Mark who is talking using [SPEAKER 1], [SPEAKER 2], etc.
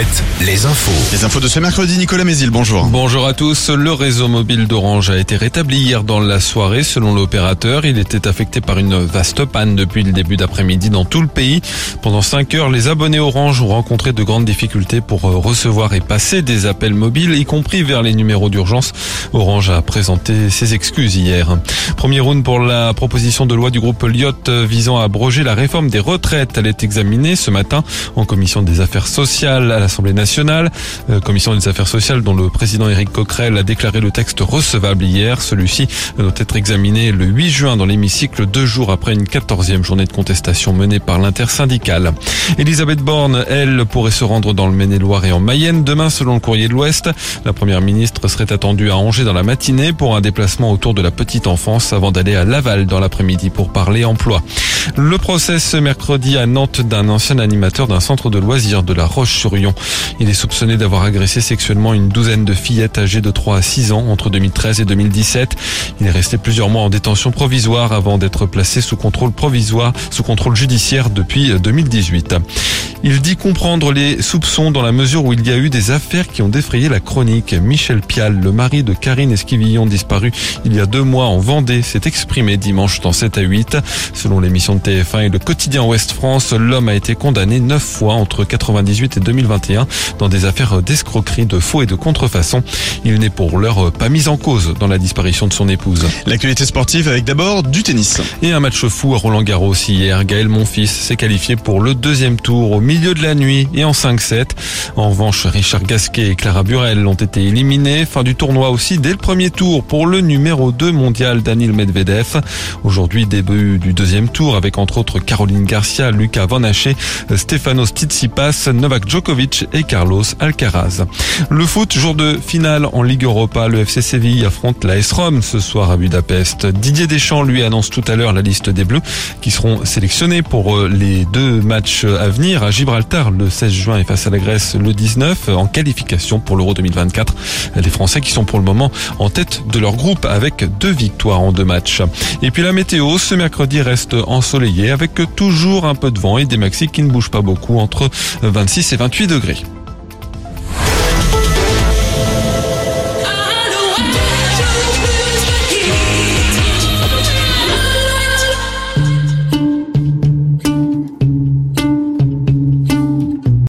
[SPEAKER 1] Mobilette, les infos.
[SPEAKER 2] Les infos de ce mercredi, Nicolas Mézil, bonjour.
[SPEAKER 3] Bonjour à tous. Le réseau mobile d'Orange a été rétabli hier dans la soirée. Selon l'opérateur, il était affecté par une vaste panne depuis le début d'après-midi dans tout le pays. Pendant 5 heures, les abonnés Orange ont rencontré de grandes difficultés pour euh, recevoir et passer des appels mobiles, y compris vers les numéros d'urgence. Orange a présenté ses excuses hier. Premier round pour la proposition de loi du groupe Lyot visant à abroger la réforme des retraites. Elle est examinée ce matin en commission des affaires sociales à l'Assemblée nationale. Euh, commission des affaires sociales dont le président Éric Coquerel a déclaré le texte recevable hier. Celui-ci doit être examiné le 8 juin dans l'hémicycle, deux jours après une quatorzième journée de contestation menée par l'intersyndicale. Elisabeth Borne, elle, pourrait se rendre dans le Maine-et-Loire et en Mayenne demain selon le courrier de l'Ouest. La première ministre serait attendue à Angers dans la matinée pour un déplacement autour de la petite enfance avant d'aller à Laval dans l'après-midi pour parler emploi. Le procès ce mercredi à Nantes d'un ancien animateur d'un centre de loisirs de la Roche-sur-Yon. Il est soupçonné d'avoir agressé sexuellement une douzaine de fillettes âgées de 3 à 6 ans entre 2013 et 2017. Il est resté plusieurs mois en détention provisoire avant d'être placé sous contrôle provisoire, sous contrôle judiciaire depuis 2018. Il dit comprendre les soupçons dans la mesure où il y a eu des affaires qui ont défrayé la chronique. Michel Pial, le mari de Karine Esquivillon disparu il y a deux mois en Vendée, s'est exprimé dimanche dans 7 à 8. Selon l'émission de TF1 et le quotidien Ouest France, l'homme a été condamné neuf fois entre 98 et 2021 dans des affaires d'escroquerie, de faux et de contrefaçon. Il n'est pour l'heure pas mis en cause dans la disparition de son épouse.
[SPEAKER 2] L'actualité sportive avec d'abord du tennis.
[SPEAKER 3] Et un match fou à Roland Garros hier. Gaël Monfils s'est qualifié pour le deuxième tour au milieu de la nuit et en 5-7. En revanche, Richard Gasquet et Clara Burel ont été éliminés. Fin du tournoi aussi dès le premier tour pour le numéro 2 mondial Daniel Medvedev. Aujourd'hui, début du deuxième tour avec entre autres Caroline Garcia, Lucas Van Stefanos Tsitsipas, Novak Djokovic et Carlos Alcaraz. Le foot, jour de finale en Ligue Europa, le FC Séville affronte la S-Rome ce soir à Budapest. Didier Deschamps lui annonce tout à l'heure la liste des Bleus qui seront sélectionnés pour euh, les deux matchs à venir à Gibraltar le 16 juin et face à la Grèce le 19 en qualification pour l'Euro 2024. Les Français qui sont pour le moment en tête de leur groupe avec deux victoires en deux matchs. Et puis la météo, ce mercredi reste ensoleillé avec toujours un peu de vent et des maxi qui ne bougent pas beaucoup entre 26 et 28 degrés.